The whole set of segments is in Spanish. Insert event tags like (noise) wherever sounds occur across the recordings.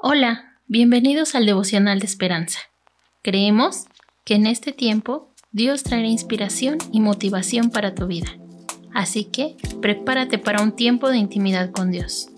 Hola, bienvenidos al devocional de esperanza. Creemos que en este tiempo Dios traerá inspiración y motivación para tu vida. Así que prepárate para un tiempo de intimidad con Dios.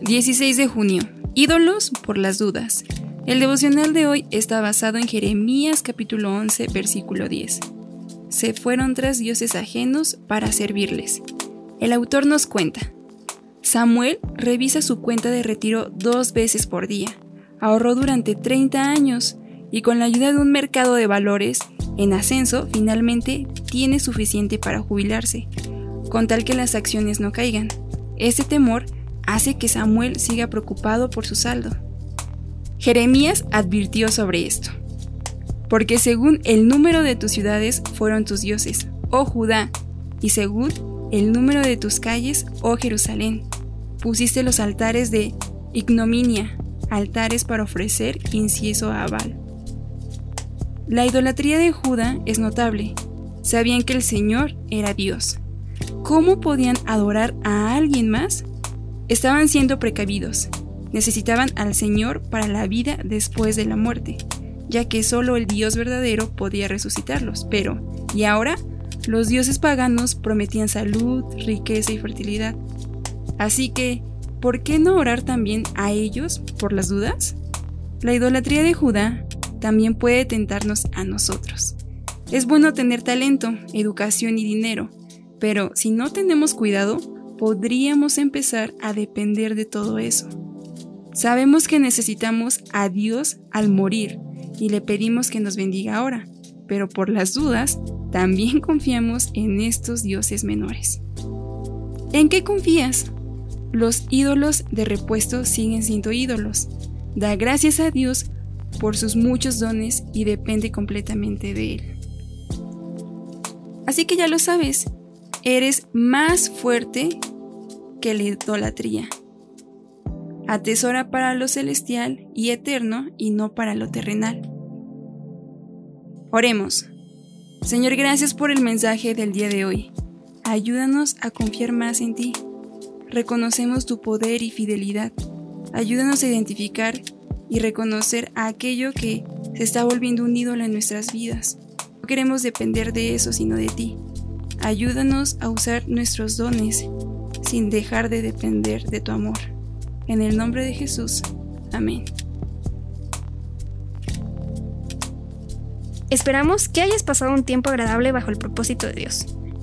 16 de junio. Ídolos por las dudas. El devocional de hoy está basado en Jeremías capítulo 11 versículo 10. Se fueron tras dioses ajenos para servirles. El autor nos cuenta. Samuel revisa su cuenta de retiro dos veces por día. Ahorró durante 30 años y con la ayuda de un mercado de valores en ascenso finalmente tiene suficiente para jubilarse, con tal que las acciones no caigan. Este temor hace que Samuel siga preocupado por su saldo. Jeremías advirtió sobre esto. Porque según el número de tus ciudades fueron tus dioses, oh Judá, y según el número de tus calles, oh Jerusalén pusiste los altares de ignominia, altares para ofrecer incienso a Abal. La idolatría de Judá es notable. Sabían que el Señor era Dios. ¿Cómo podían adorar a alguien más? Estaban siendo precavidos. Necesitaban al Señor para la vida después de la muerte, ya que solo el Dios verdadero podía resucitarlos. Pero, ¿y ahora? Los dioses paganos prometían salud, riqueza y fertilidad. Así que, ¿por qué no orar también a ellos por las dudas? La idolatría de Judá también puede tentarnos a nosotros. Es bueno tener talento, educación y dinero, pero si no tenemos cuidado, podríamos empezar a depender de todo eso. Sabemos que necesitamos a Dios al morir y le pedimos que nos bendiga ahora, pero por las dudas, también (laughs) confiamos en estos dioses menores. ¿En qué confías? Los ídolos de repuesto siguen siendo ídolos. Da gracias a Dios por sus muchos dones y depende completamente de Él. Así que ya lo sabes, eres más fuerte que la idolatría. Atesora para lo celestial y eterno y no para lo terrenal. Oremos. Señor, gracias por el mensaje del día de hoy. Ayúdanos a confiar más en ti reconocemos tu poder y fidelidad. Ayúdanos a identificar y reconocer a aquello que se está volviendo un ídolo en nuestras vidas. No queremos depender de eso, sino de ti. Ayúdanos a usar nuestros dones sin dejar de depender de tu amor. En el nombre de Jesús. Amén. Esperamos que hayas pasado un tiempo agradable bajo el propósito de Dios.